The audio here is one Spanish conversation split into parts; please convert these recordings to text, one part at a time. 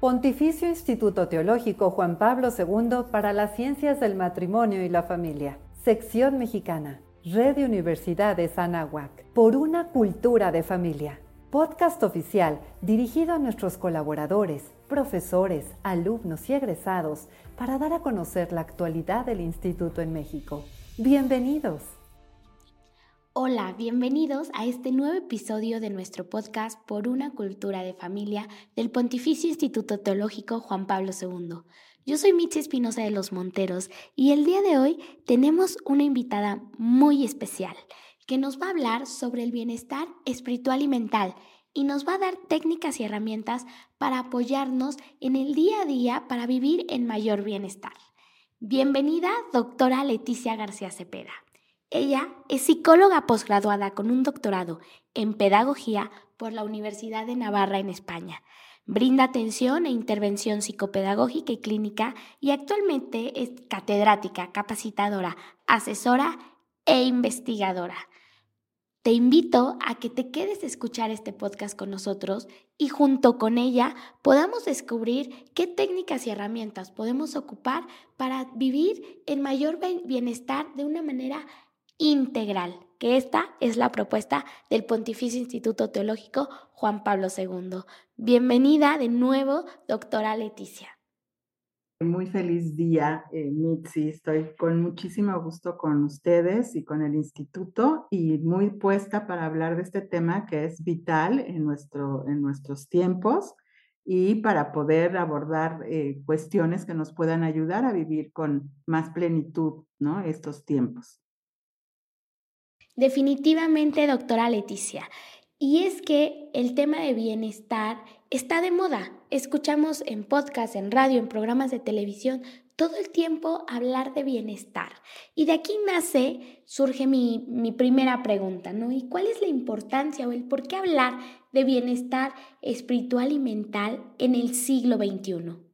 Pontificio Instituto Teológico Juan Pablo II para las Ciencias del Matrimonio y la Familia. Sección Mexicana. Red de Universidades Anáhuac. Por una cultura de familia. Podcast oficial dirigido a nuestros colaboradores, profesores, alumnos y egresados para dar a conocer la actualidad del instituto en México. Bienvenidos. Hola, bienvenidos a este nuevo episodio de nuestro podcast Por una cultura de familia del Pontificio Instituto Teológico Juan Pablo II. Yo soy Mitzi Espinosa de los Monteros y el día de hoy tenemos una invitada muy especial que nos va a hablar sobre el bienestar espiritual y mental y nos va a dar técnicas y herramientas para apoyarnos en el día a día para vivir en mayor bienestar. Bienvenida, doctora Leticia García Cepeda. Ella es psicóloga posgraduada con un doctorado en pedagogía por la Universidad de Navarra en España. Brinda atención e intervención psicopedagógica y clínica y actualmente es catedrática, capacitadora, asesora e investigadora. Te invito a que te quedes a escuchar este podcast con nosotros y junto con ella podamos descubrir qué técnicas y herramientas podemos ocupar para vivir en mayor bienestar de una manera integral, que esta es la propuesta del Pontificio Instituto Teológico Juan Pablo II. Bienvenida de nuevo, doctora Leticia. Muy feliz día, eh, Mitzi. Estoy con muchísimo gusto con ustedes y con el instituto y muy puesta para hablar de este tema que es vital en, nuestro, en nuestros tiempos y para poder abordar eh, cuestiones que nos puedan ayudar a vivir con más plenitud ¿no? estos tiempos. Definitivamente, doctora Leticia. Y es que el tema de bienestar está de moda. Escuchamos en podcast, en radio, en programas de televisión, todo el tiempo hablar de bienestar. Y de aquí nace, surge mi, mi primera pregunta, ¿no? ¿Y cuál es la importancia o el por qué hablar de bienestar espiritual y mental en el siglo XXI?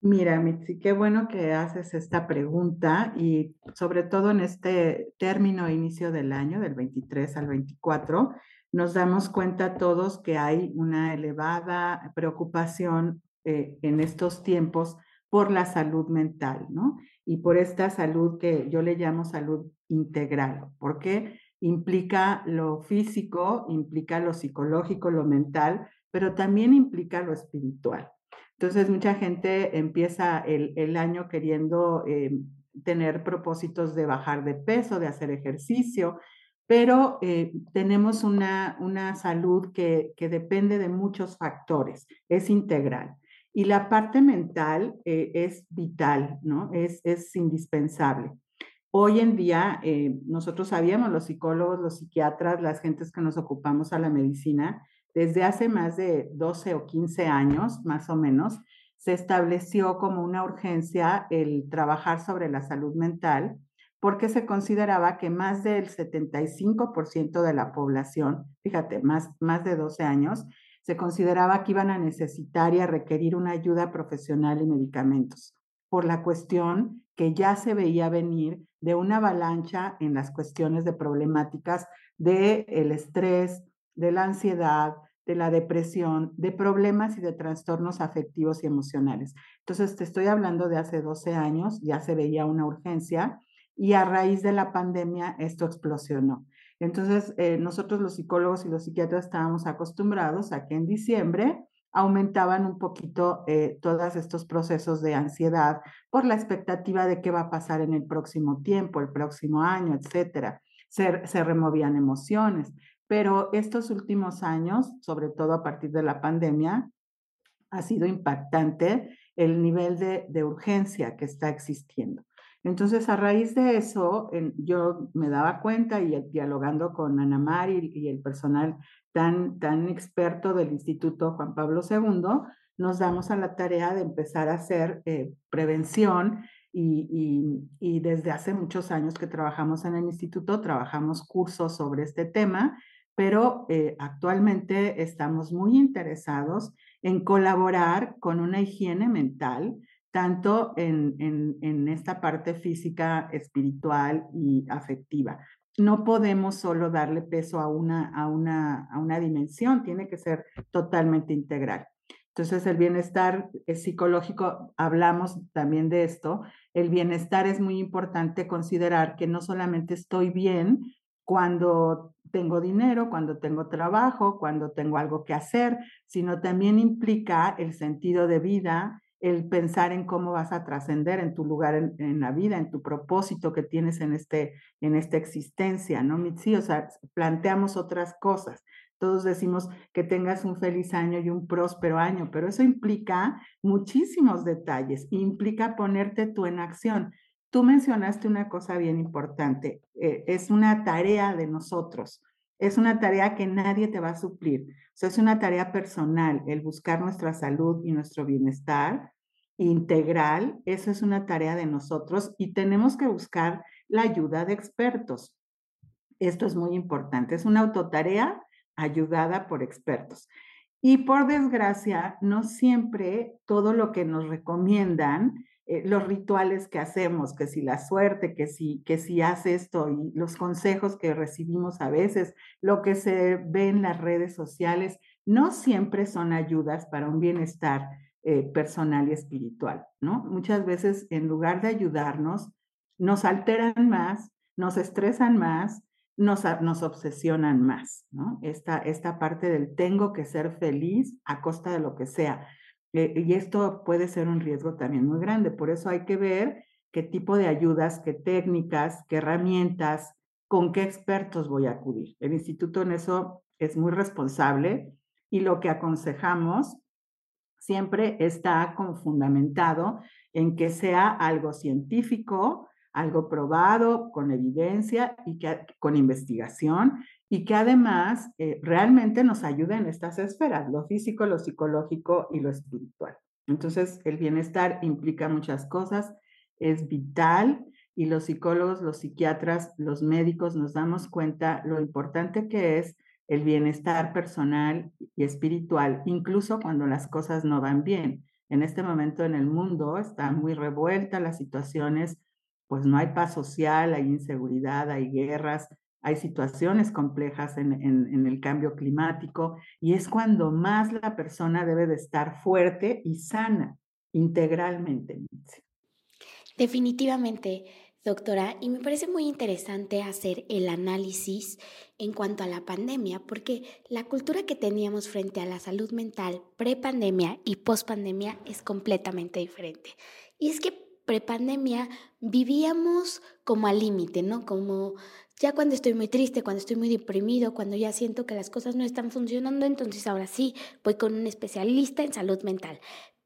Mira, Mitzi, qué bueno que haces esta pregunta y sobre todo en este término inicio del año, del 23 al 24, nos damos cuenta todos que hay una elevada preocupación eh, en estos tiempos por la salud mental, ¿no? Y por esta salud que yo le llamo salud integral, porque implica lo físico, implica lo psicológico, lo mental, pero también implica lo espiritual. Entonces, mucha gente empieza el, año queriendo eh, tener propósitos de bajar de peso, de hacer ejercicio, pero eh, tenemos una, una salud que, que, depende de muchos factores, es integral. Y la parte mental eh, es vital, ¿no? Es, es indispensable. Hoy en día, nosotros sabíamos, los psicólogos, los psiquiatras, las gentes que nos ocupamos a la medicina, desde hace más de 12 o 15 años, más o menos, se estableció como una urgencia el trabajar sobre la salud mental porque se consideraba que más del 75% de la población, fíjate, más, más de 12 años, se consideraba que iban a necesitar y a requerir una ayuda profesional y medicamentos, por la cuestión que ya se veía venir de una avalancha en las cuestiones de problemáticas del el estrés, de la ansiedad, de la depresión, de problemas y de trastornos afectivos y emocionales. Entonces, te estoy hablando de hace 12 años, ya se veía una urgencia y a raíz de la pandemia esto explosionó. Entonces, eh, nosotros los psicólogos y los psiquiatras estábamos acostumbrados a que en diciembre aumentaban un poquito eh, todos estos procesos de ansiedad por la expectativa de qué va a pasar en el próximo tiempo, el próximo año, etcétera. se removían emociones. Pero estos últimos años, sobre todo a partir de la pandemia, ha sido impactante el nivel de, urgencia que está existiendo. Entonces, a raíz de eso, yo me daba cuenta y dialogando con Ana Mari y, el personal tan, tan experto del Instituto Juan Pablo II, nos damos a la tarea de empezar a hacer eh, prevención y, desde hace muchos años que trabajamos en el instituto, trabajamos cursos sobre este tema pero eh, actualmente estamos muy interesados en colaborar con una higiene mental, tanto en, en, esta parte física, espiritual y afectiva. no podemos solo darle peso a una, a una, a una dimensión, tiene que ser totalmente integral. Entonces, el bienestar psicológico, hablamos también de esto, el bienestar es muy importante considerar que no solamente estoy bien cuando tengo dinero, cuando tengo trabajo, cuando tengo algo que hacer, sino también implica el sentido de vida, el pensar en cómo vas a trascender en tu lugar en, la vida, en tu propósito que tienes en, este, en esta existencia, ¿no, Mitzi? O sea, planteamos otras cosas. Todos decimos que tengas un feliz año y un próspero año, pero eso implica muchísimos detalles, implica ponerte tú en acción. Tú mencionaste una cosa bien importante, eh, es una tarea de nosotros, es una tarea que nadie te va a suplir, o es una tarea personal, el buscar nuestra salud y nuestro bienestar integral, eso es una tarea de nosotros y tenemos que buscar la ayuda de expertos. Esto es muy importante, es una autotarea ayudada por expertos. Y por desgracia, no siempre todo lo que nos recomiendan eh, los rituales que hacemos, que si la suerte, que si, que si hace esto y los consejos que recibimos a veces, lo que se ve en las redes sociales, no siempre son ayudas para un bienestar eh, personal y espiritual, ¿no? Muchas veces en lugar de ayudarnos, nos alteran más, nos estresan más, nos, nos obsesionan más, ¿no? Esta, esta parte del tengo que ser feliz a costa de lo que sea. Eh, y esto puede ser un riesgo también muy grande. Por eso hay que ver qué tipo de ayudas, qué técnicas, qué herramientas, con qué expertos voy a acudir. El instituto en eso es muy responsable y lo que aconsejamos siempre está como fundamentado en que sea algo científico, algo probado, con evidencia y con investigación y que además eh, realmente nos ayude en estas esferas, lo físico, lo psicológico y lo espiritual. Entonces, el bienestar implica muchas cosas, es vital y los psicólogos, los psiquiatras, los médicos nos damos cuenta lo importante que es el bienestar personal y espiritual, incluso cuando las cosas no van bien. En este momento en el mundo está muy revuelta las situaciones, pues no hay paz social, hay inseguridad, hay guerras, hay situaciones complejas en, el cambio climático y es cuando más la persona debe de estar fuerte y sana integralmente. Definitivamente, doctora, y me parece muy interesante hacer el análisis en cuanto a la pandemia, porque la cultura que teníamos frente a la salud mental pre-pandemia y post-pandemia es completamente diferente. Y es que prepandemia vivíamos como al límite, ¿no? Como ya cuando estoy muy triste, cuando estoy muy deprimido, cuando ya siento que las cosas no están funcionando, entonces ahora sí voy con un especialista en salud mental.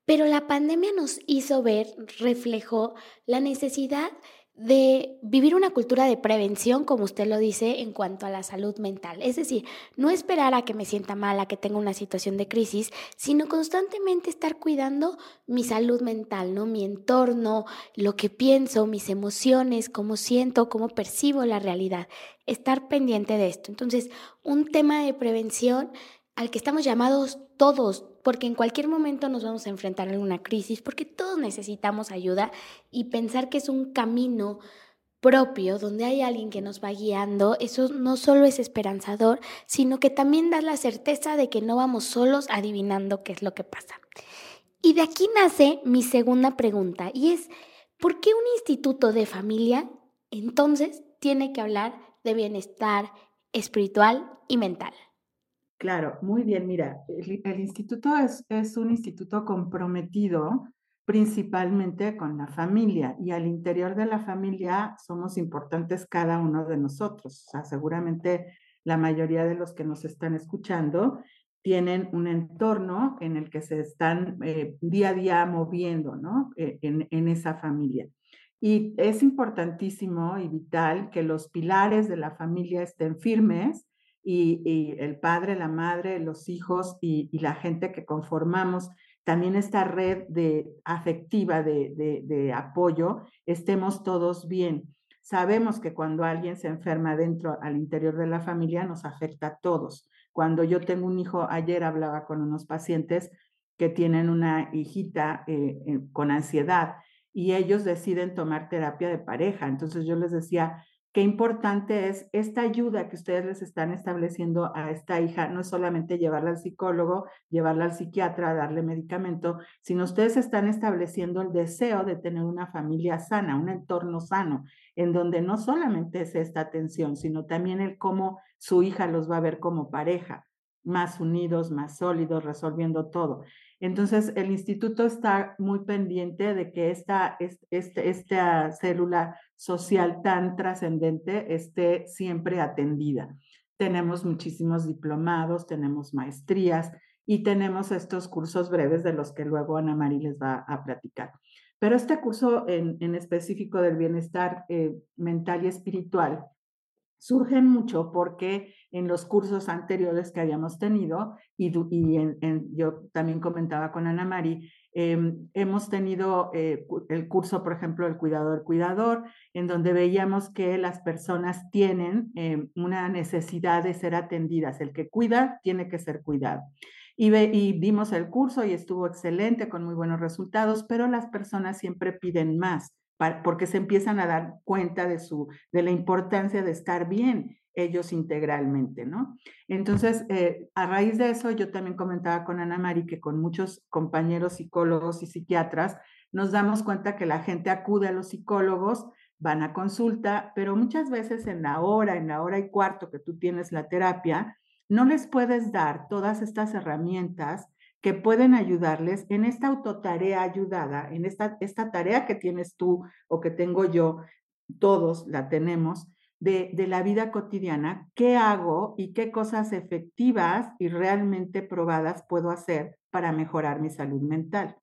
Pero la pandemia nos hizo ver, reflejó la necesidad de vivir una cultura de prevención, como usted lo dice, en cuanto a la salud mental. Es decir, no esperar a que me sienta mal, a que tenga una situación de crisis, sino constantemente estar cuidando mi salud mental, ¿no? Mi entorno, lo que pienso, mis emociones, cómo siento, cómo percibo la realidad. Estar pendiente de esto. Entonces, un tema de prevención al que estamos llamados todos, porque en cualquier momento nos vamos a enfrentar a una crisis, porque todos necesitamos ayuda y pensar que es un camino propio, donde hay alguien que nos va guiando, eso no solo es esperanzador, sino que también da la certeza de que no vamos solos adivinando qué es lo que pasa. Y de aquí nace mi segunda pregunta, y es, ¿por qué un instituto de familia entonces tiene que hablar de bienestar espiritual y mental? Claro, muy bien. Mira, el, instituto es, un instituto comprometido principalmente con la familia y al interior de la familia somos importantes cada uno de nosotros. O sea, seguramente la mayoría de los que nos están escuchando tienen un entorno en el que se están eh, día a día moviendo, ¿no? En, en esa familia. Y es importantísimo y vital que los pilares de la familia estén firmes y, el padre, la madre, los hijos y, la gente que conformamos también esta red de afectiva de, de, apoyo, estemos todos bien. Sabemos que cuando alguien se enferma dentro, al interior de la familia, nos afecta a todos. Cuando yo tengo un hijo, ayer hablaba con unos pacientes que tienen una hijita eh, eh, con ansiedad y ellos deciden tomar terapia de pareja. Entonces yo les decía, qué importante es esta ayuda que ustedes les están estableciendo a esta hija, no es solamente llevarla al psicólogo, llevarla al psiquiatra, darle medicamento, sino ustedes están estableciendo el deseo de tener una familia sana, un entorno sano, en donde no solamente es esta atención, sino también el cómo su hija los va a ver como pareja, más unidos, más sólidos, resolviendo todo. Entonces, el instituto está muy pendiente de que esta, este, esta célula social tan trascendente esté siempre atendida. Tenemos muchísimos diplomados, tenemos maestrías y tenemos estos cursos breves de los que luego Ana María les va a platicar. Pero este curso en, en específico del bienestar eh, mental y espiritual surgen mucho porque en los cursos anteriores que habíamos tenido, y, yo también comentaba con Ana Mari, em, hemos tenido eh, el curso, por ejemplo, el cuidador cuidador, en donde veíamos que las personas tienen em, una necesidad de ser atendidas. El que cuida tiene que ser cuidado. Y, y vimos el curso y estuvo excelente, con muy buenos resultados, pero las personas siempre piden más porque se empiezan a dar cuenta de, su, de la importancia de estar bien ellos integralmente, ¿no? Entonces, eh, a raíz de eso, yo también comentaba con Ana Mari que con muchos compañeros psicólogos y psiquiatras nos damos cuenta que la gente acude a los psicólogos, van a consulta, pero muchas veces en la hora, en la hora y cuarto que tú tienes la terapia, no les puedes dar todas estas herramientas que pueden ayudarles en esta autotarea ayudada, en esta, esta tarea que tienes tú o que tengo yo, todos la tenemos, de, de, la vida cotidiana, qué hago y qué cosas efectivas y realmente probadas puedo hacer para mejorar mi salud mental.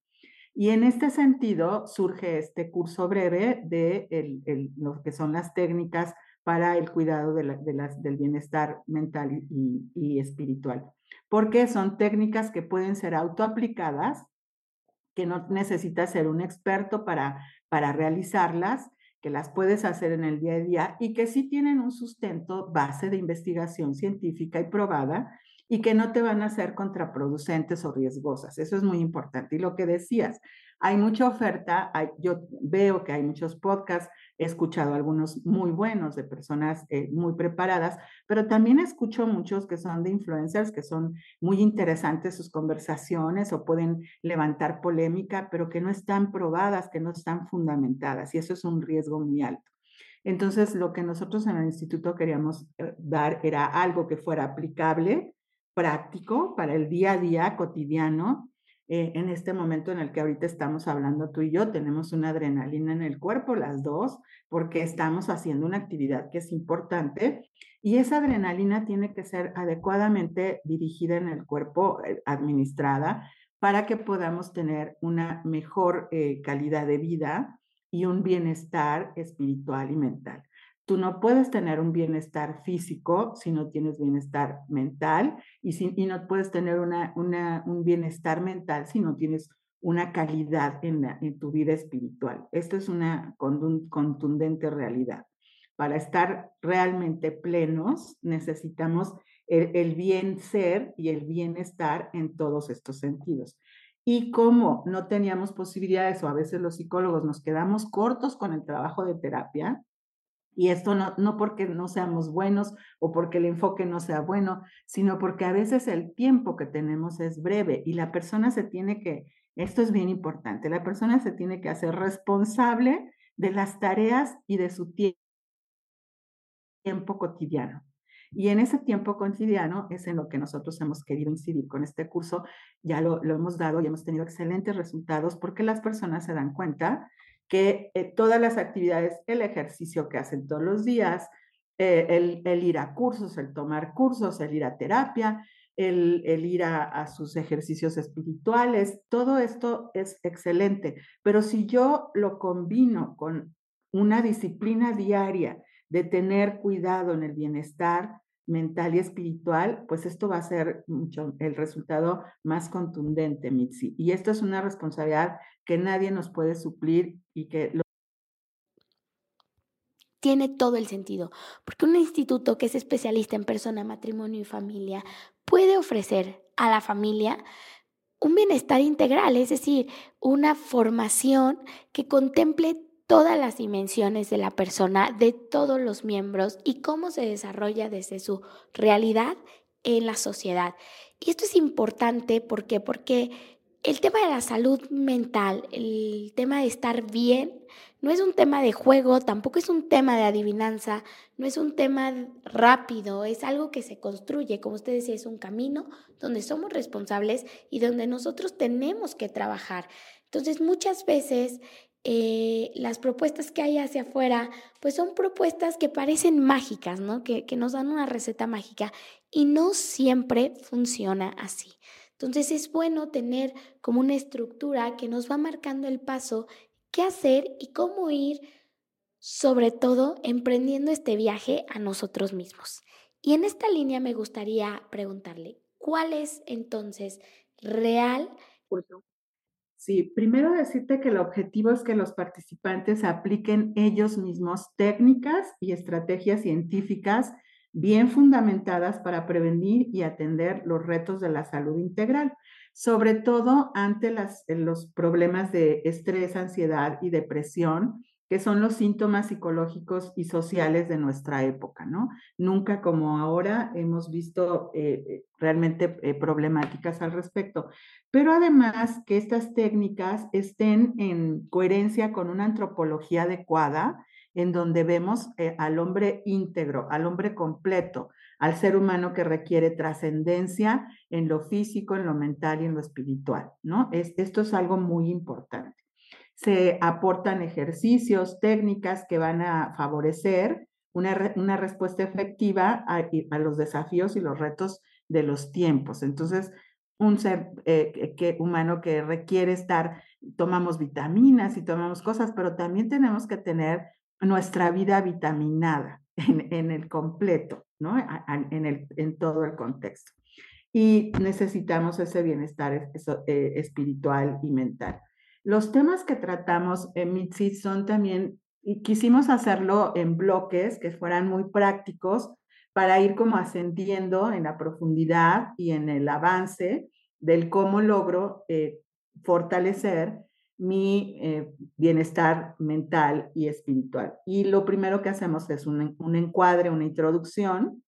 Y en este sentido surge este curso breve de el, lo que son las técnicas para el cuidado del bienestar mental y, y espiritual porque son técnicas que pueden ser autoaplicadas, que no necesitas ser un experto para, para realizarlas, que las puedes hacer en el día a día y que sí tienen un sustento base de investigación científica y probada y que no te van a ser contraproducentes o riesgosas. Eso es muy importante. Y lo que decías, hay mucha oferta, yo veo que hay muchos podcasts, he escuchado algunos muy buenos de personas eh, muy preparadas, pero también escucho muchos que son de influencers, que son muy interesantes sus conversaciones o pueden levantar polémica, pero que no están probadas, que no están fundamentadas, y eso es un riesgo muy alto. Entonces, lo que nosotros en el instituto queríamos eh, dar era algo que fuera aplicable, práctico, para el día a día cotidiano, eh, en este momento en el que ahorita estamos hablando tú y yo, tenemos una adrenalina en el cuerpo, las dos, porque estamos haciendo una actividad que es importante y esa adrenalina tiene que ser adecuadamente dirigida en el cuerpo, eh, administrada, para que podamos tener una mejor eh, calidad de vida y un bienestar espiritual y mental. Tú no puedes tener un bienestar físico si no tienes bienestar mental y, si, y no puedes tener una, una, un bienestar mental si no tienes una calidad en, en tu vida espiritual. Esto es una contundente realidad. Para estar realmente plenos necesitamos el, el bien ser y el bienestar en todos estos sentidos. Y como no teníamos posibilidades o a veces los psicólogos nos quedamos cortos con el trabajo de terapia, y esto no, no porque no seamos buenos o porque el enfoque no sea bueno, sino porque a veces el tiempo que tenemos es breve y la persona se tiene que, esto es bien importante, la persona se tiene que hacer responsable de las tareas y de su tiempo cotidiano. Y en ese tiempo cotidiano es en lo que nosotros hemos querido incidir con este curso. Ya lo, lo hemos dado y hemos tenido excelentes resultados porque las personas se dan cuenta que eh, todas las actividades, el ejercicio que hacen todos los días, eh, el, ir a cursos, el tomar cursos, el ir a terapia, el, ir a, sus ejercicios espirituales, todo esto es excelente. Pero si yo lo combino con una disciplina diaria de tener cuidado en el bienestar, mental y espiritual, pues esto va a ser mucho el resultado más contundente, Mitzi. Y esto es una responsabilidad que nadie nos puede suplir y que... Lo... Tiene todo el sentido, porque un instituto que es especialista en persona, matrimonio y familia puede ofrecer a la familia un bienestar integral, es decir, una formación que contemple todas las dimensiones de la persona, de todos los miembros y cómo se desarrolla desde su realidad en la sociedad. Y esto es importante ¿por porque el tema de la salud mental, el tema de estar bien, no es un tema de juego, tampoco es un tema de adivinanza, no es un tema rápido, es algo que se construye, como usted decía, es un camino donde somos responsables y donde nosotros tenemos que trabajar. Entonces, muchas veces eh, las propuestas que hay hacia afuera, pues son propuestas que parecen mágicas, ¿no? Que, que nos dan una receta mágica y no siempre funciona así. Entonces es bueno tener como una estructura que nos va marcando el paso, qué hacer y cómo ir, sobre todo emprendiendo este viaje a nosotros mismos. Y en esta línea me gustaría preguntarle, ¿cuál es entonces real? Sí, primero decirte que el objetivo es que los participantes apliquen ellos mismos técnicas y estrategias científicas bien fundamentadas para prevenir y atender los retos de la salud integral, sobre todo ante los problemas de estrés, ansiedad y depresión que son los síntomas psicológicos y sociales de nuestra época, ¿no? Nunca como ahora hemos visto eh, eh, realmente eh, problemáticas al respecto. Pero además que estas técnicas estén en coherencia con una antropología adecuada, en donde vemos al hombre íntegro, al hombre completo, al ser humano que requiere trascendencia en lo físico, en lo mental y en lo espiritual, ¿no? esto es algo muy importante se aportan ejercicios, técnicas que van a favorecer una, una respuesta efectiva a, los desafíos y los retos de los tiempos. Entonces, un ser eh, que, humano que requiere estar, tomamos vitaminas y tomamos cosas, pero también tenemos que tener nuestra vida vitaminada en, en el completo, ¿no? En, el, en todo el contexto. Y necesitamos ese bienestar eh, espiritual y mental. Los temas que tratamos en Mitzi son también, y quisimos hacerlo en bloques que fueran muy prácticos para ir como ascendiendo en la profundidad y en el avance del cómo logro eh, fortalecer mi eh, bienestar mental y espiritual. Y lo primero que hacemos es un, un encuadre, una introducción,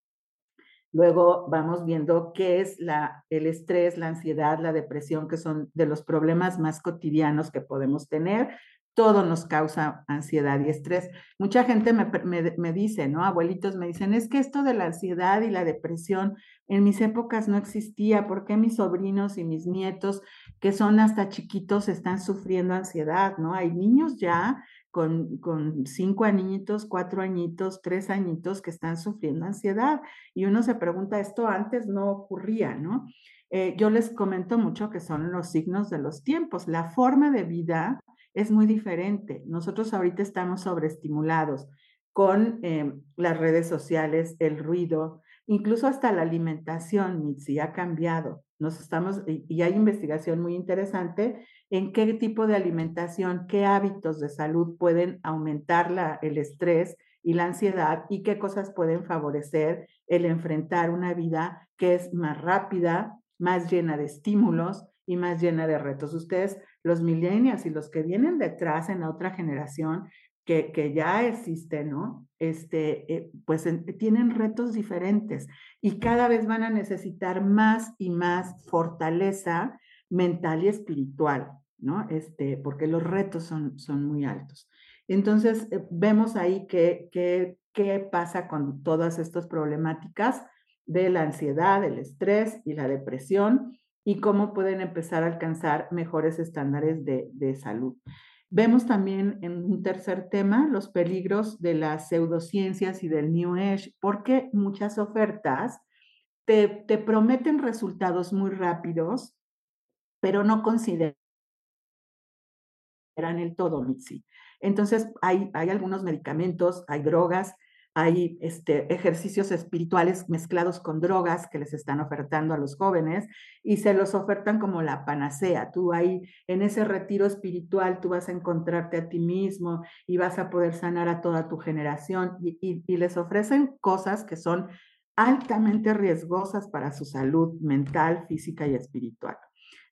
Luego vamos viendo qué es la, el estrés, la ansiedad, la depresión, que son de los problemas más cotidianos que podemos tener. Todo nos causa ansiedad y estrés. Mucha gente me, me, me dice, ¿no? Abuelitos me dicen, es que esto de la ansiedad y la depresión en mis épocas no existía. ¿Por qué mis sobrinos y mis nietos, que son hasta chiquitos, están sufriendo ansiedad, ¿no? Hay niños ya con, cinco añitos, cuatro añitos, tres añitos que están sufriendo ansiedad. Y uno se pregunta, esto antes no ocurría, ¿no? Eh, yo les comento mucho que son los signos de los tiempos. La forma de vida es muy diferente. Nosotros ahorita estamos sobreestimulados con eh, las redes sociales, el ruido, incluso hasta la alimentación, Mitzi, ha cambiado. Nos estamos, y hay investigación muy interesante en qué tipo de alimentación, qué hábitos de salud pueden aumentar la, el estrés y la ansiedad y qué cosas pueden favorecer el enfrentar una vida que es más rápida, más llena de estímulos y más llena de retos. Ustedes, los millennials y los que vienen detrás en la otra generación, que, que ya existe, ¿no? Este, eh, pues tienen retos diferentes y cada vez van a necesitar más y más fortaleza mental y espiritual. ¿No? Este, porque los retos son, son muy altos. Entonces, eh, vemos ahí qué que, pasa con todas estas problemáticas de la ansiedad, el estrés y la depresión y cómo pueden empezar a alcanzar mejores estándares de, de salud. Vemos también en un tercer tema los peligros de las pseudociencias y del New Age, porque muchas ofertas te, te prometen resultados muy rápidos, pero no consideran eran el todo, Mitzi. Entonces, hay, hay algunos medicamentos, hay drogas, hay este, ejercicios espirituales mezclados con drogas que les están ofertando a los jóvenes y se los ofertan como la panacea. Tú ahí, en ese retiro espiritual, tú vas a encontrarte a ti mismo y vas a poder sanar a toda tu generación y, y les ofrecen cosas que son altamente riesgosas para su salud mental, física y espiritual.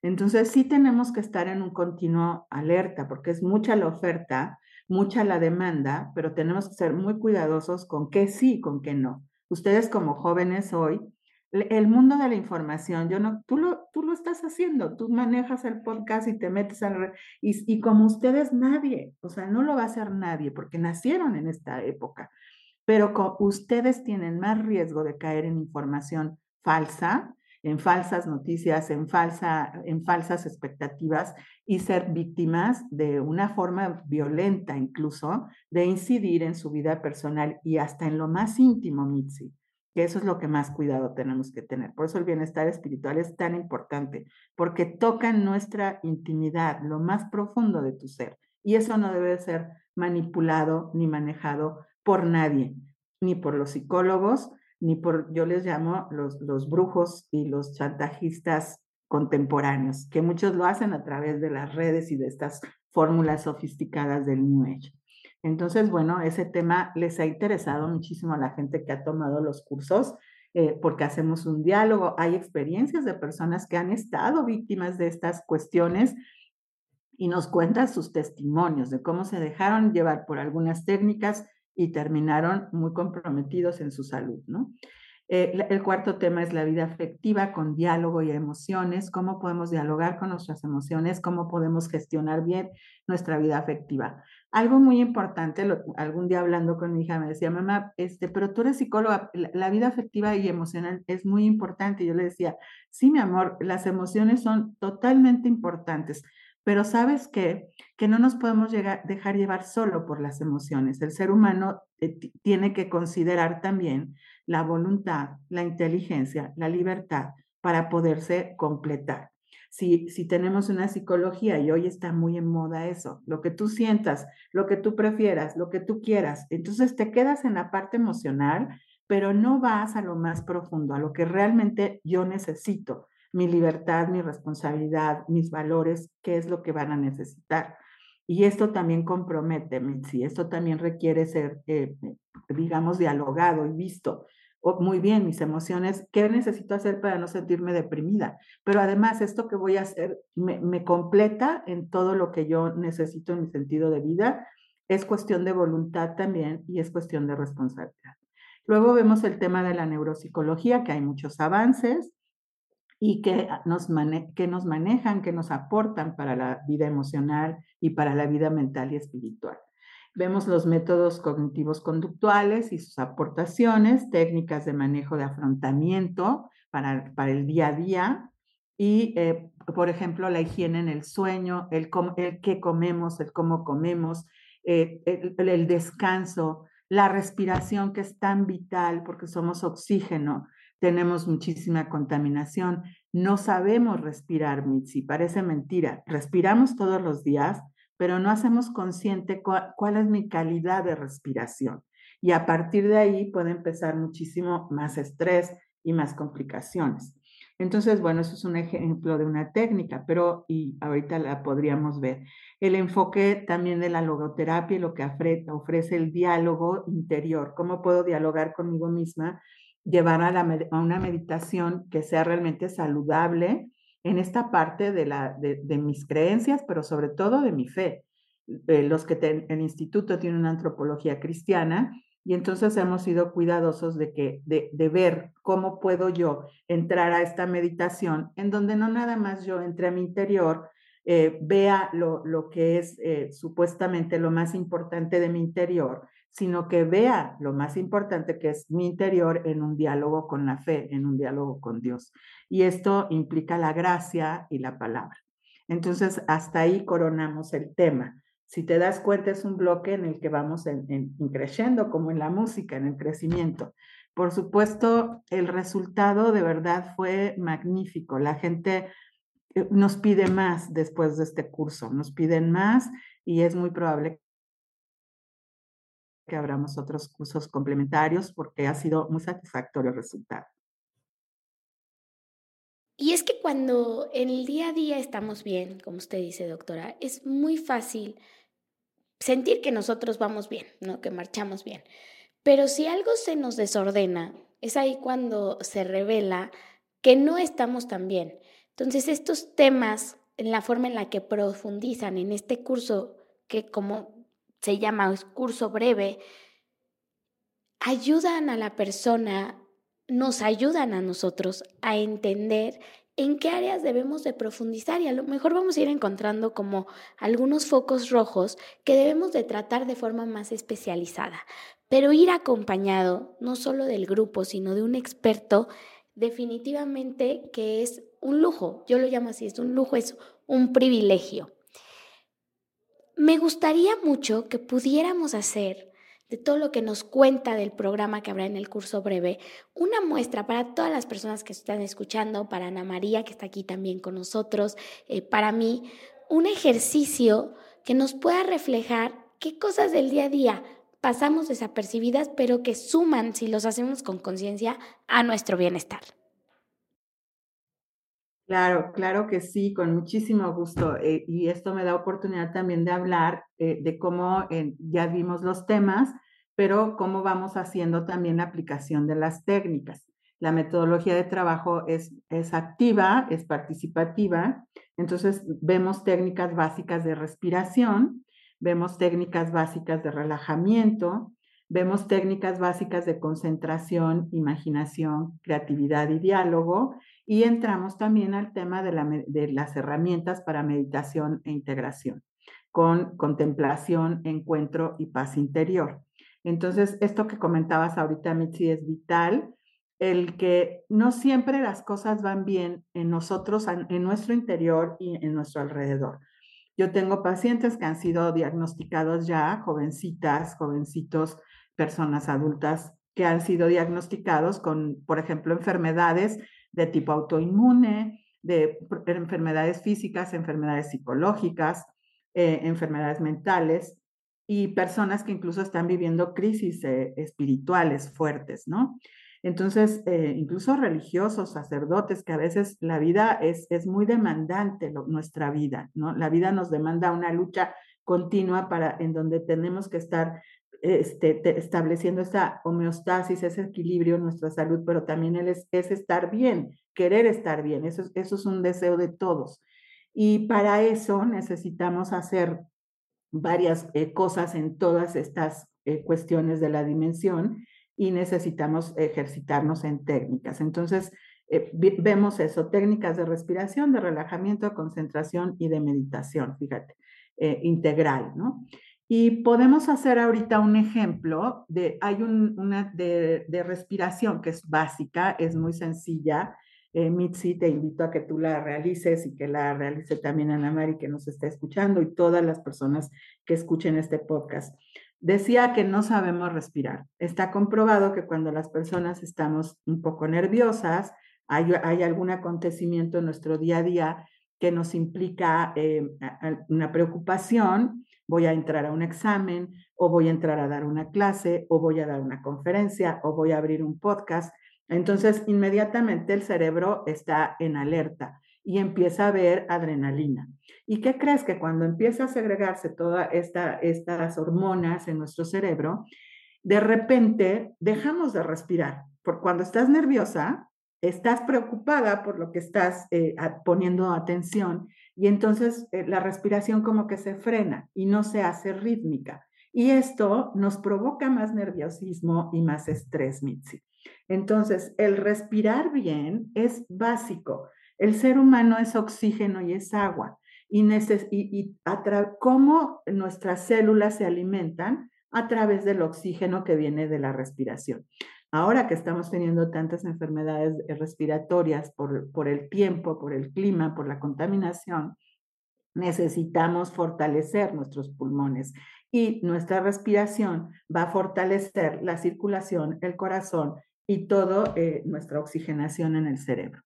Entonces sí tenemos que estar en un continuo alerta porque es mucha la oferta, mucha la demanda, pero tenemos que ser muy cuidadosos con qué sí y con qué no. Ustedes como jóvenes hoy, el mundo de la información, yo no, tú lo, tú lo estás haciendo, tú manejas el podcast y te metes al... Y, y como ustedes nadie, o sea, no lo va a hacer nadie porque nacieron en esta época, pero ustedes tienen más riesgo de caer en información falsa, en falsas noticias, en, falsa, en falsas expectativas y ser víctimas de una forma violenta incluso de incidir en su vida personal y hasta en lo más íntimo, Mitzi que eso es lo que más cuidado tenemos que tener. Por eso el bienestar espiritual es tan importante, porque toca nuestra intimidad, lo más profundo de tu ser. Y eso no debe ser manipulado ni manejado por nadie, ni por los psicólogos, ni por, yo les llamo los, los brujos y los chantajistas contemporáneos, que muchos lo hacen a través de las redes y de estas fórmulas sofisticadas del New Age. Entonces, bueno, ese tema les ha interesado muchísimo a la gente que ha tomado los cursos, eh, porque hacemos un diálogo. Hay experiencias de personas que han estado víctimas de estas cuestiones y nos cuentan sus testimonios de cómo se dejaron llevar por algunas técnicas y terminaron muy comprometidos en su salud, ¿no? Eh, el cuarto tema es la vida afectiva con diálogo y emociones, cómo podemos dialogar con nuestras emociones, cómo podemos gestionar bien nuestra vida afectiva. Algo muy importante, algún día hablando con mi hija me decía, mamá, este, pero tú eres psicóloga, la, vida afectiva y emocional es muy importante. Y yo le decía, sí, mi amor, las emociones son totalmente importantes, pero sabes qué? que no nos podemos dejar llevar solo por las emociones. El ser humano eh, tiene que considerar también la voluntad, la inteligencia, la libertad para poderse completar. Si, si tenemos una psicología y hoy está muy en moda eso, lo que tú sientas, lo que tú prefieras, lo que tú quieras, entonces te quedas en la parte emocional, pero no vas a lo más profundo, a lo que realmente yo necesito, mi libertad, mi responsabilidad, mis valores, qué es lo que van a necesitar. Y esto también compromete, si esto también requiere ser, eh, digamos, dialogado y visto muy bien, mis emociones, ¿qué necesito hacer para no sentirme deprimida? Pero además, esto que voy a hacer me completa en todo lo que yo necesito en mi sentido de vida. Es cuestión de voluntad también y es cuestión de responsabilidad. Luego vemos el tema de la neuropsicología, que hay muchos avances y que nos, que nos manejan, que nos aportan para la vida emocional y para la vida mental y espiritual. Vemos los métodos cognitivos conductuales y sus aportaciones, técnicas de manejo de afrontamiento para, para el día a día y, eh, por ejemplo, la higiene en el sueño, el, el qué comemos, el cómo comemos, eh, el descanso, la respiración que es tan vital porque somos oxígeno, tenemos muchísima contaminación, no sabemos respirar, Mitzi, parece mentira, respiramos todos los días, pero no hacemos consciente cuál, es mi calidad de respiración. Y a partir de ahí puede empezar muchísimo más estrés y más complicaciones. Entonces, bueno, eso es un ejemplo de una técnica, pero y ahorita la podríamos ver. El enfoque también de la logoterapia y lo que ofrece el diálogo interior, cómo puedo dialogar conmigo misma, llevar a, una meditación que sea realmente saludable, en esta parte de, la, de, mis creencias, pero sobre todo de mi fe. Eh, los que el instituto tiene una antropología cristiana y entonces hemos sido cuidadosos de, que, de, de, ver cómo puedo yo entrar a esta meditación en donde no nada más yo entre a mi interior, eh, vea lo, lo, que es eh, supuestamente lo más importante de mi interior, sino que vea lo más importante que es mi interior en un diálogo con la fe, en un diálogo con Dios. Y esto implica la gracia y la palabra. Entonces, hasta ahí coronamos el tema. Si te das cuenta, es un bloque en el que vamos en, creciendo, como en la música, en el crecimiento. Por supuesto, el resultado de verdad fue magnífico. La gente eh, nos pide más después de este curso, nos piden más y es muy probable que abramos otros cursos complementarios porque ha sido muy satisfactorio el resultado. Y es que cuando en el día a día estamos bien, como usted dice, doctora, es muy fácil sentir que nosotros vamos bien, ¿no? que marchamos bien. Pero si algo se nos desordena, es ahí cuando se revela que no estamos tan bien. Entonces, estos temas, en la forma en la que profundizan en este curso, que como se llama curso breve, ayudan a la persona, nos ayudan a nosotros a entender en qué áreas debemos de profundizar y a lo mejor vamos a ir encontrando como algunos focos rojos que debemos de tratar de forma más especializada. Pero ir acompañado no solo del grupo, sino de un experto, definitivamente que es un lujo. Yo lo llamo así, es un lujo, es un privilegio. Me gustaría mucho que pudiéramos hacer de todo lo que nos cuenta del programa que habrá en el curso breve, una muestra para todas las personas que están escuchando, para Ana María, que está aquí también con nosotros, eh, para mí, un ejercicio que nos pueda reflejar qué cosas del día a día pasamos desapercibidas, pero que suman, si los hacemos con conciencia, a nuestro bienestar. Claro, claro que sí, con muchísimo gusto. Eh, y esto me da oportunidad también de hablar eh, de cómo eh, ya vimos los temas, pero cómo vamos haciendo también la aplicación de las técnicas. La metodología de trabajo es, es activa, es participativa. Entonces, vemos técnicas básicas de respiración, vemos técnicas básicas de relajamiento, vemos técnicas básicas de concentración, imaginación, creatividad y diálogo y entramos también al tema de, las herramientas para meditación e integración, con contemplación, encuentro y paz interior. Entonces, esto que comentabas ahorita, Mitzi, es vital, el que no siempre las cosas van bien en nosotros, en nuestro interior y en nuestro alrededor. Yo tengo pacientes que han sido diagnosticados ya, jovencitas, jovencitos, personas adultas que han sido diagnosticados con, por ejemplo, enfermedades de tipo autoinmune, de enfermedades físicas, enfermedades psicológicas, eh, enfermedades mentales y personas que incluso están viviendo crisis eh, espirituales fuertes, ¿no? Entonces, eh, incluso religiosos, sacerdotes, que a veces la vida es, es muy demandante, nuestra vida, ¿no? La vida nos demanda una lucha continua para, en donde tenemos que estar este, estableciendo esa homeostasis, ese equilibrio en nuestra salud, pero también es, es estar bien, querer estar bien, eso, eso es un deseo de todos. Y para eso necesitamos hacer varias eh, cosas en todas estas eh, cuestiones de la dimensión y necesitamos ejercitarnos en técnicas. Entonces, eh, vemos eso, técnicas de respiración, de relajamiento, de concentración y de meditación, fíjate, integral, ¿no? Y podemos hacer ahorita un ejemplo de, hay una de, respiración que es básica, es muy sencilla. Eh, Mitzi, te invito a que tú la realices y que la realice también Ana Mari que nos está escuchando y todas las personas que escuchen este podcast. Decía que no sabemos respirar. Está comprobado que cuando las personas estamos un poco nerviosas, hay, hay algún acontecimiento en nuestro día a día que nos implica eh, una preocupación, voy a entrar a un examen o voy a entrar a dar una clase o voy a dar una conferencia o voy a abrir un podcast. Entonces, inmediatamente el cerebro está en alerta y empieza a ver adrenalina. ¿Y qué crees que cuando empieza a segregarse todas esta, estas hormonas en nuestro cerebro, de repente dejamos de respirar? Por cuando estás nerviosa, estás preocupada por lo que estás eh, poniendo atención y entonces eh, la respiración como que se frena y no se hace rítmica. Y esto nos provoca más nerviosismo y más estrés, Mitzi. Entonces, el respirar bien es básico. El ser humano es oxígeno y es agua. Y, y, cómo nuestras células se alimentan a través del oxígeno que viene de la respiración. Ahora que estamos teniendo tantas enfermedades respiratorias por, por el tiempo, por el clima, por la contaminación, necesitamos fortalecer nuestros pulmones y nuestra respiración va a fortalecer la circulación, el corazón y toda eh, nuestra oxigenación en el cerebro.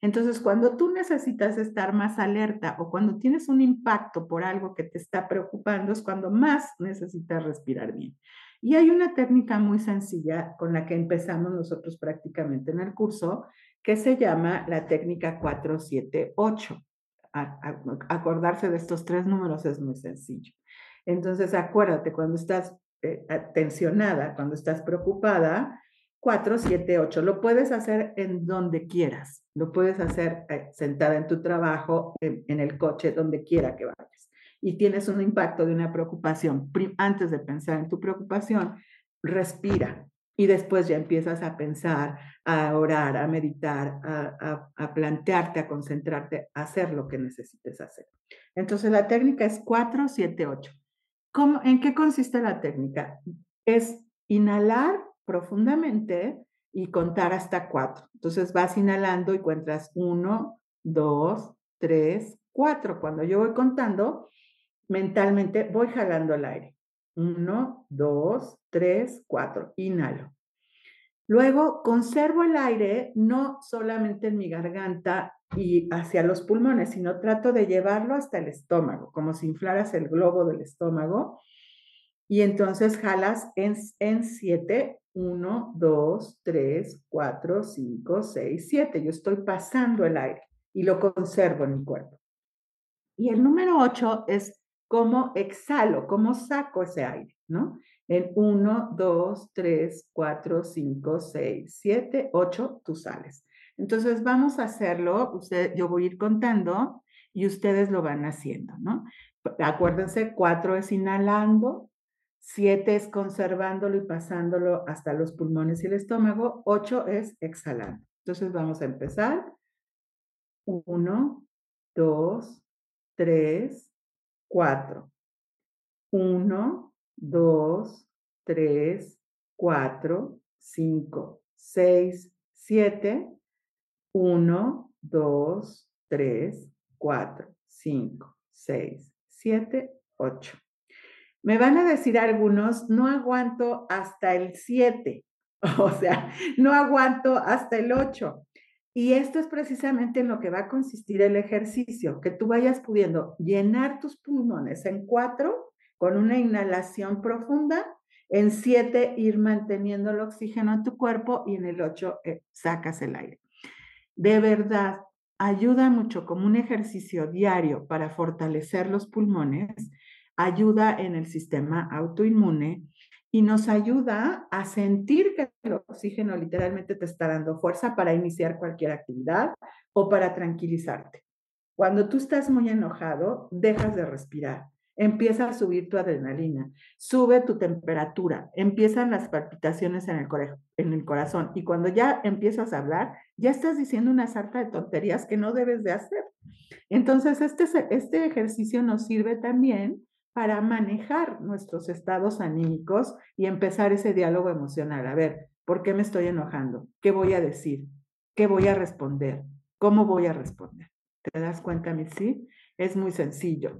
Entonces, cuando tú necesitas estar más alerta o cuando tienes un impacto por algo que te está preocupando, es cuando más necesitas respirar bien. Y hay una técnica muy sencilla con la que empezamos nosotros prácticamente en el curso, que se llama la técnica 478. Acordarse de estos tres números es muy sencillo. Entonces, acuérdate, cuando estás eh, tensionada, cuando estás preocupada, 478. Lo puedes hacer en donde quieras. Lo puedes hacer eh, sentada en tu trabajo, en, el coche, donde quiera que vayas. Y tienes un impacto de una preocupación, antes de pensar en tu preocupación, respira y después ya empiezas a pensar, a orar, a meditar, a, plantearte, a concentrarte, a hacer lo que necesites hacer. Entonces la técnica es 4, 7, 8. ¿Cómo, ¿En qué consiste la técnica? Es inhalar profundamente y contar hasta 4. Entonces vas inhalando y cuentas 1, 2, 3, 4. Cuando yo voy contando, mentalmente voy jalando el aire. Uno, dos, tres, cuatro. Inhalo. Luego conservo el aire no solamente en mi garganta y hacia los pulmones, sino trato de llevarlo hasta el estómago, como si inflaras el globo del estómago. Y entonces jalas en, en siete, uno, dos, tres, cuatro, cinco, seis, siete. Yo estoy pasando el aire y lo conservo en mi cuerpo. Y el número ocho es cómo exhalo, cómo saco ese aire, ¿no? En 1, 2, 3, 4, 5, 6, 7, 8, tú sales. Entonces vamos a hacerlo, usted, yo voy a ir contando y ustedes lo van haciendo, ¿no? Acuérdense, 4 es inhalando, 7 es conservándolo y pasándolo hasta los pulmones y el estómago, 8 es exhalando. Entonces vamos a empezar. 1, 2, 3, 4. 1, 2, 3, 4, 5, 6, 7. 1, 2, 3, 4, 5, 6, 7, 8. Me van a decir algunos, no aguanto hasta el 7, o sea, no aguanto hasta el 8. Y esto es precisamente en lo que va a consistir el ejercicio, que tú vayas pudiendo llenar tus pulmones en cuatro con una inhalación profunda, en siete ir manteniendo el oxígeno en tu cuerpo y en el ocho eh, sacas el aire. De verdad, ayuda mucho como un ejercicio diario para fortalecer los pulmones, ayuda en el sistema autoinmune y nos ayuda a sentir que el oxígeno literalmente te está dando fuerza para iniciar cualquier actividad o para tranquilizarte. Cuando tú estás muy enojado, dejas de respirar, empieza a subir tu adrenalina, sube tu temperatura, empiezan las palpitaciones en el, en el corazón y cuando ya empiezas a hablar, ya estás diciendo una sarta de tonterías que no debes de hacer. Entonces, este, este ejercicio nos sirve también para manejar nuestros estados anímicos y empezar ese diálogo emocional. A ver, ¿por qué me estoy enojando? ¿Qué voy a decir? ¿Qué voy a responder? ¿Cómo voy a responder? ¿Te das cuenta, Sí, Es muy sencillo,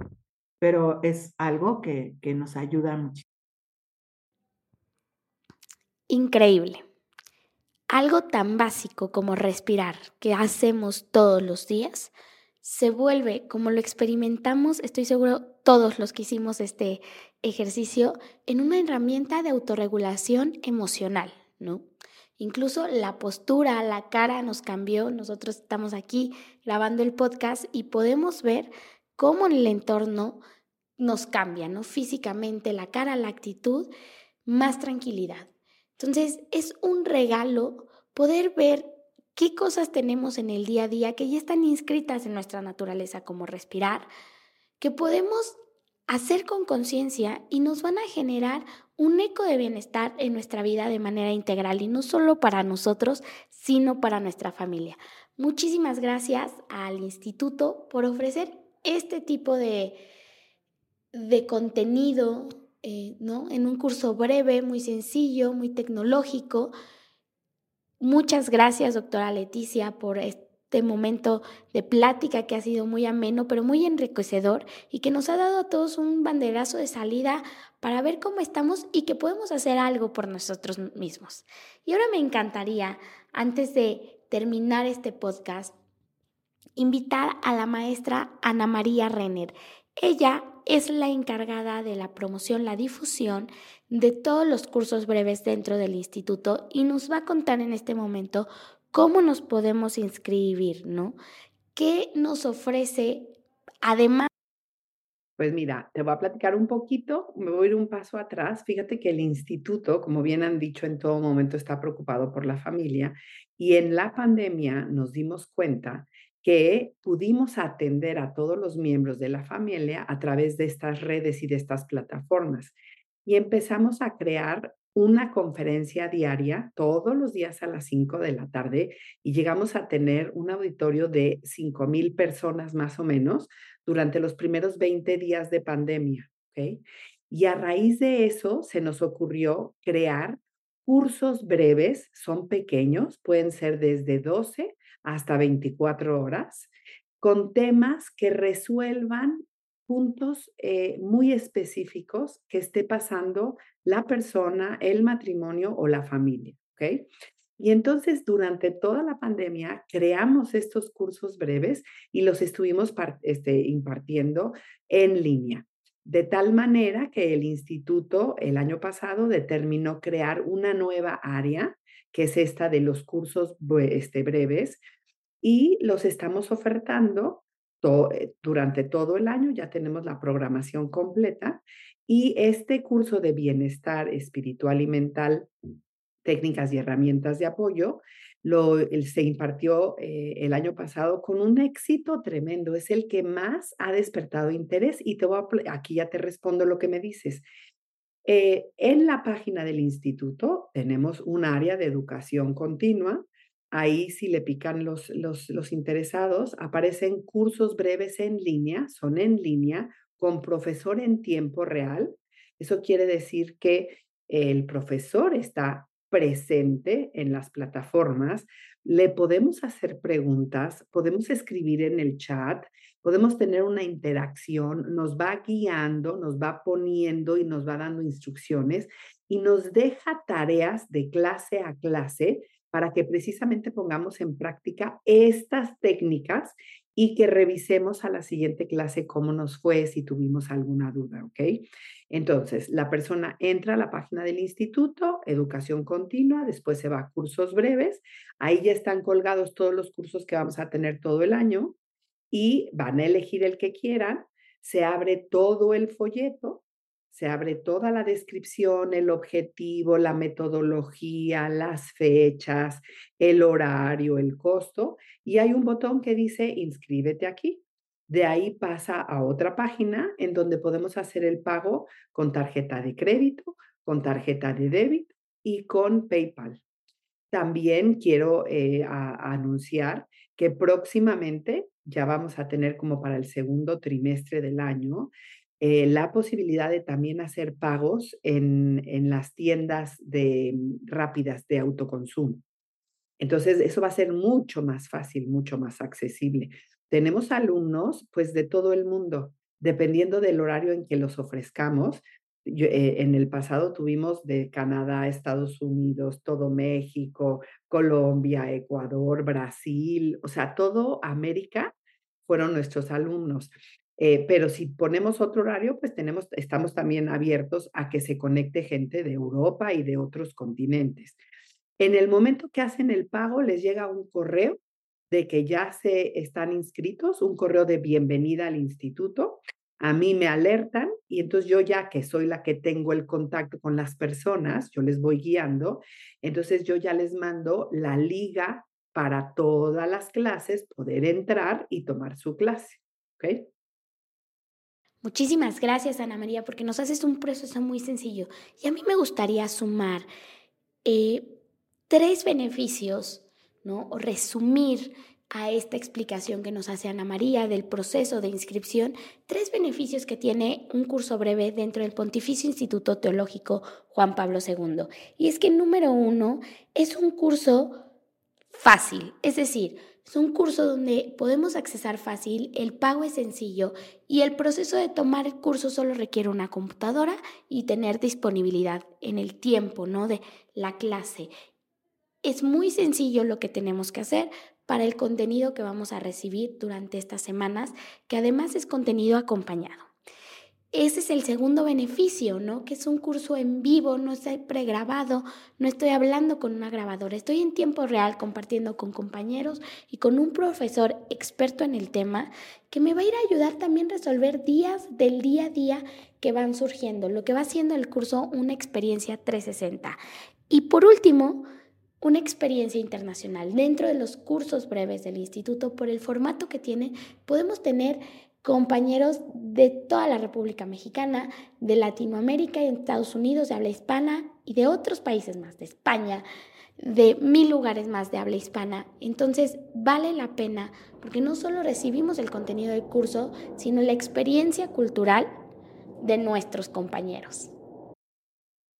pero es algo que, que nos ayuda mucho. Increíble. Algo tan básico como respirar, que hacemos todos los días, se vuelve, como lo experimentamos, estoy seguro, todos los que hicimos este ejercicio, en una herramienta de autorregulación emocional, ¿no? Incluso la postura, la cara nos cambió. Nosotros estamos aquí grabando el podcast y podemos ver cómo el entorno nos cambia, ¿no? Físicamente, la cara, la actitud, más tranquilidad. Entonces, es un regalo poder ver qué cosas tenemos en el día a día que ya están inscritas en nuestra naturaleza, como respirar, que podemos hacer con conciencia y nos van a generar un eco de bienestar en nuestra vida de manera integral y no solo para nosotros, sino para nuestra familia. Muchísimas gracias al instituto por ofrecer este tipo de, de contenido eh, ¿no? en un curso breve, muy sencillo, muy tecnológico Muchas gracias, doctora Leticia, por este momento de plática que ha sido muy ameno, pero muy enriquecedor y que nos ha dado a todos un banderazo de salida para ver cómo estamos y que podemos hacer algo por nosotros mismos. Y ahora me encantaría, antes de terminar este podcast, invitar a la maestra Ana María Renner. Ella es la encargada de la promoción, la difusión de todos los cursos breves dentro del instituto y nos va a contar en este momento cómo nos podemos inscribir, ¿no? ¿Qué nos ofrece además? Pues mira, te voy a platicar un poquito, me voy a ir un paso atrás. Fíjate que el instituto, como bien han dicho, en todo momento está preocupado por la familia y en la pandemia nos dimos cuenta que pudimos atender a todos los miembros de la familia a través de estas redes y de estas plataformas. Y empezamos a crear una conferencia diaria todos los días a las 5 de la tarde y llegamos a tener un auditorio de 5 mil personas más o menos durante los primeros 20 días de pandemia. Y a raíz de eso se nos ocurrió crear cursos breves, son pequeños, pueden ser desde 12 hasta 24 horas, con temas que resuelvan puntos eh, muy específicos que esté pasando la persona, el matrimonio o la familia. ¿ok? Y entonces durante toda la pandemia creamos estos cursos breves y los estuvimos este, impartiendo en línea. De tal manera que el instituto el año pasado determinó crear una nueva área, que es esta de los cursos este, breves, y los estamos ofertando eh, durante todo el año, ya tenemos la programación completa y este curso de bienestar espiritual y mental, técnicas y herramientas de apoyo, lo, se impartió eh, el año pasado con un éxito tremendo. Es el que más ha despertado interés y te voy aquí ya te respondo lo que me dices. Eh, en la página del instituto tenemos un área de educación continua Ahí si le pican los, los, los interesados, aparecen cursos breves en línea, son en línea, con profesor en tiempo real. Eso quiere decir que el profesor está presente en las plataformas, le podemos hacer preguntas, podemos escribir en el chat, podemos tener una interacción, nos va guiando, nos va poniendo y nos va dando instrucciones y nos deja tareas de clase a clase para que precisamente pongamos en práctica estas técnicas y que revisemos a la siguiente clase cómo nos fue, si tuvimos alguna duda, ¿ok? Entonces, la persona entra a la página del instituto, educación continua, después se va a cursos breves, ahí ya están colgados todos los cursos que vamos a tener todo el año y van a elegir el que quieran, se abre todo el folleto se abre toda la descripción, el objetivo, la metodología, las fechas, el horario, el costo, y hay un botón que dice inscríbete aquí. De ahí pasa a otra página en donde podemos hacer el pago con tarjeta de crédito, con tarjeta de débito y con PayPal. También quiero eh, anunciar que próximamente ya vamos a tener como para el segundo trimestre del año eh, la posibilidad de también hacer pagos en, en las tiendas de, mm, rápidas de autoconsumo. Entonces, eso va a ser mucho más fácil, mucho más accesible. Tenemos alumnos, pues, de todo el mundo, dependiendo del horario en que los ofrezcamos. Eh, en el pasado tuvimos de Canadá, Estados Unidos, todo México, Colombia, Ecuador, Brasil, o sea, todo América fueron nuestros alumnos. Eh, pero si ponemos otro horario, pues tenemos, estamos también abiertos a que se conecte gente de Europa y de otros continentes. En el momento que hacen el pago, les llega un correo de que ya se están inscritos, un correo de bienvenida al instituto. A mí me alertan y entonces yo ya que soy la que tengo el contacto con las personas, yo les voy guiando, entonces yo ya les mando la liga para todas las clases, poder entrar y tomar su clase. ¿Ok? Muchísimas gracias, Ana María, porque nos haces un proceso muy sencillo. Y a mí me gustaría sumar eh, tres beneficios, ¿no? O resumir a esta explicación que nos hace Ana María del proceso de inscripción, tres beneficios que tiene un curso breve dentro del Pontificio Instituto Teológico Juan Pablo II. Y es que, número uno, es un curso fácil, es decir, es un curso donde podemos accesar fácil, el pago es sencillo y el proceso de tomar el curso solo requiere una computadora y tener disponibilidad en el tiempo, ¿no? De la clase. Es muy sencillo lo que tenemos que hacer para el contenido que vamos a recibir durante estas semanas, que además es contenido acompañado. Ese es el segundo beneficio, ¿no? Que es un curso en vivo, no está pregrabado, no estoy hablando con una grabadora, estoy en tiempo real compartiendo con compañeros y con un profesor experto en el tema que me va a ir a ayudar también a resolver días del día a día que van surgiendo, lo que va haciendo el curso una experiencia 360. Y por último, una experiencia internacional. Dentro de los cursos breves del instituto, por el formato que tiene, podemos tener compañeros de toda la República Mexicana, de Latinoamérica y Estados Unidos de habla hispana y de otros países más, de España, de mil lugares más de habla hispana. Entonces vale la pena porque no solo recibimos el contenido del curso, sino la experiencia cultural de nuestros compañeros.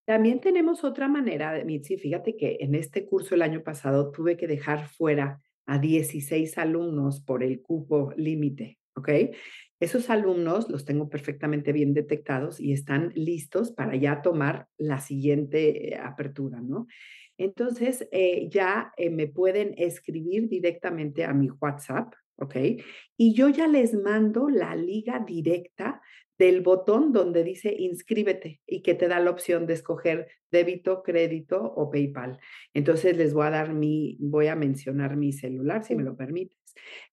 También tenemos otra manera, Mitzi, fíjate que en este curso el año pasado tuve que dejar fuera a 16 alumnos por el cupo límite, ¿ok? Esos alumnos los tengo perfectamente bien detectados y están listos para ya tomar la siguiente eh, apertura, ¿no? Entonces, eh, ya eh, me pueden escribir directamente a mi WhatsApp, ¿ok? Y yo ya les mando la liga directa del botón donde dice inscríbete y que te da la opción de escoger débito, crédito o PayPal. Entonces les voy a dar mi, voy a mencionar mi celular, si me lo permites.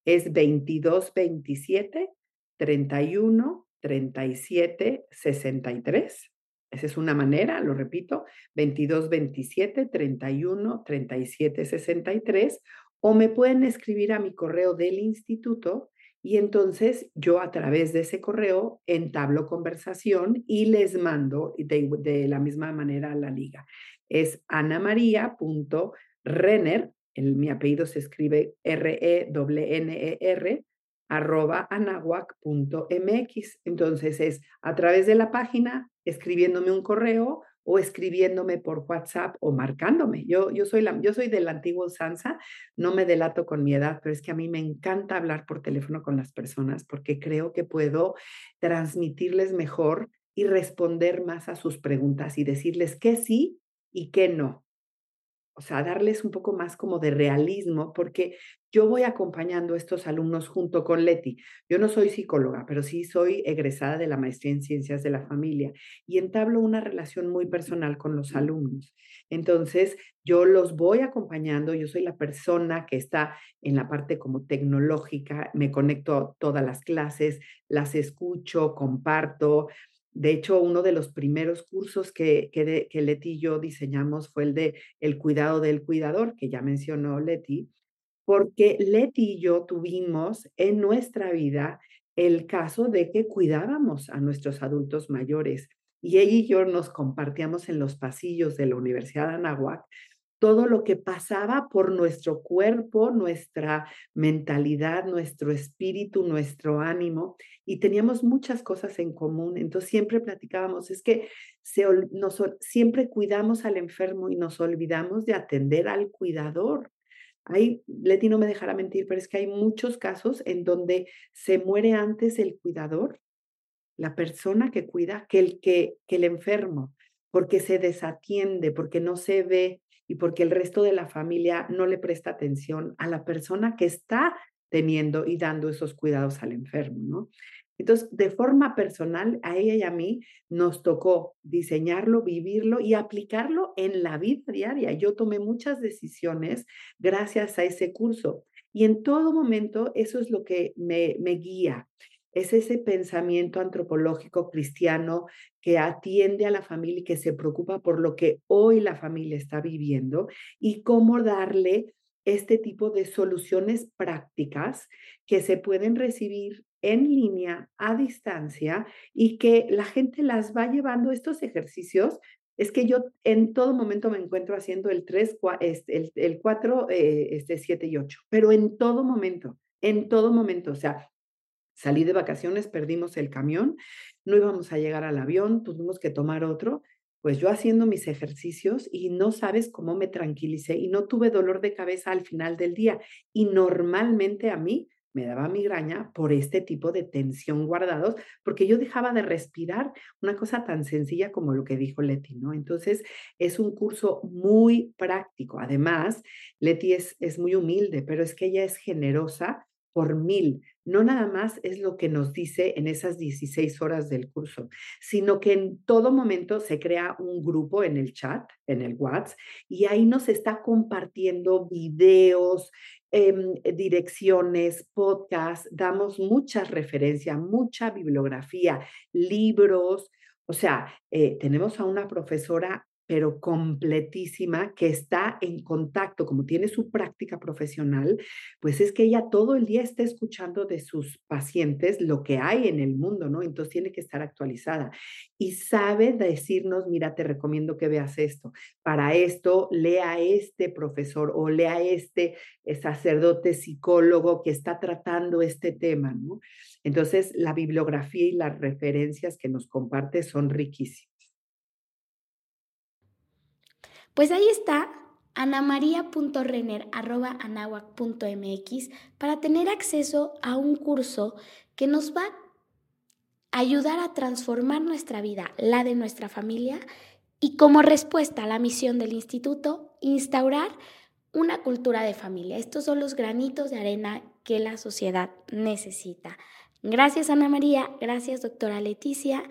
Es 2227 31 37 63. Esa es una manera, lo repito, 2227 31 37 63. O me pueden escribir a mi correo del instituto y entonces yo a través de ese correo entablo conversación y les mando de, la misma manera a la liga. Es anamaria.renner, mi apellido se escribe R-E-N-E-R, arroba anahuac.mx. Entonces es a través de la página, escribiéndome un correo o escribiéndome por WhatsApp o marcándome. Yo, yo, soy la, yo soy del antiguo Sansa, no me delato con mi edad, pero es que a mí me encanta hablar por teléfono con las personas porque creo que puedo transmitirles mejor y responder más a sus preguntas y decirles que sí y que no o sea, darles un poco más como de realismo, porque yo voy acompañando a estos alumnos junto con Leti. Yo no soy psicóloga, pero sí soy egresada de la maestría en ciencias de la familia y entablo una relación muy personal con los alumnos. Entonces, yo los voy acompañando, yo soy la persona que está en la parte como tecnológica, me conecto a todas las clases, las escucho, comparto, de hecho, uno de los primeros cursos que, que, Leti y yo diseñamos fue el de el cuidado del cuidador, que ya mencionó Leti, porque Leti y yo tuvimos en nuestra vida el caso de que cuidábamos a nuestros adultos mayores y ella y yo nos compartíamos en los pasillos de la Universidad de Anahuac todo lo que pasaba por nuestro cuerpo, nuestra mentalidad, nuestro espíritu, nuestro ánimo, y teníamos muchas cosas en común. Entonces siempre platicábamos, es que siempre cuidamos al enfermo y nos olvidamos de atender al cuidador. Hay, Leti no me dejará mentir, pero es que hay muchos casos en donde se muere antes el cuidador, la persona que cuida, que el, que el enfermo, porque se desatiende, porque no se ve, y porque el resto de la familia no le presta atención a la persona que está teniendo y dando esos cuidados al enfermo, ¿no? Entonces, de forma personal, a ella y a mí nos tocó diseñarlo, vivirlo y aplicarlo en la vida diaria. Yo tomé muchas decisiones gracias a ese curso y en todo momento eso es lo que me, me guía es ese pensamiento antropológico cristiano que atiende a la familia y que se preocupa por lo que hoy la familia está viviendo y cómo darle este tipo de soluciones prácticas que se pueden recibir en línea, a distancia, y que la gente las va llevando estos ejercicios. Es que yo en todo momento me encuentro haciendo el 3, este, el, 4, eh, este 7 y 8, pero en todo momento, en todo momento, o sea, Salí de vacaciones, perdimos el camión, no íbamos a llegar al avión, tuvimos que tomar otro. Pues yo haciendo mis ejercicios y no sabes cómo me tranquilicé y no tuve dolor de cabeza al final del día. Y normalmente a mí me daba migraña por este tipo de tensión guardados, porque yo dejaba de respirar una cosa tan sencilla como lo que dijo Leti, ¿no? Entonces, es un curso muy práctico. Además, Leti es, es muy humilde, pero es que ella es generosa por mil. No nada más es lo que nos dice en esas 16 horas del curso, sino que en todo momento se crea un grupo en el chat, en el WhatsApp, y ahí nos está compartiendo videos, em, direcciones, podcasts, damos muchas referencias, mucha bibliografía, libros. O sea, eh, tenemos a una profesora pero completísima, que está en contacto, como tiene su práctica profesional, pues es que ella todo el día está escuchando de sus pacientes lo que hay en el mundo, ¿no? Entonces tiene que estar actualizada y sabe decirnos, mira, te recomiendo que veas esto. Para esto, lea este profesor o lea este eh, sacerdote psicólogo que está tratando este tema, ¿no? Entonces, la bibliografía y las referencias que nos comparte son riquísimas. Pues ahí está anamaria.renner.anahuac.mx para tener acceso a un curso que nos va a ayudar a transformar nuestra vida, la de nuestra familia, y como respuesta a la misión del instituto, instaurar una cultura de familia. Estos son los granitos de arena que la sociedad necesita. Gracias Ana María, gracias doctora Leticia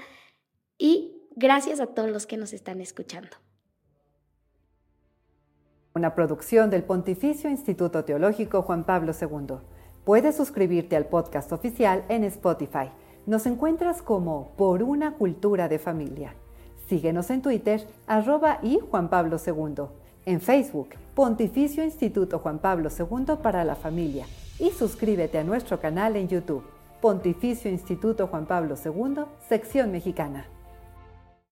y gracias a todos los que nos están escuchando. Una producción del Pontificio Instituto Teológico Juan Pablo II. Puedes suscribirte al podcast oficial en Spotify. Nos encuentras como Por una Cultura de Familia. Síguenos en Twitter, arroba y Juan Pablo II. En Facebook, Pontificio Instituto Juan Pablo II para la Familia. Y suscríbete a nuestro canal en YouTube. Pontificio Instituto Juan Pablo II, sección mexicana.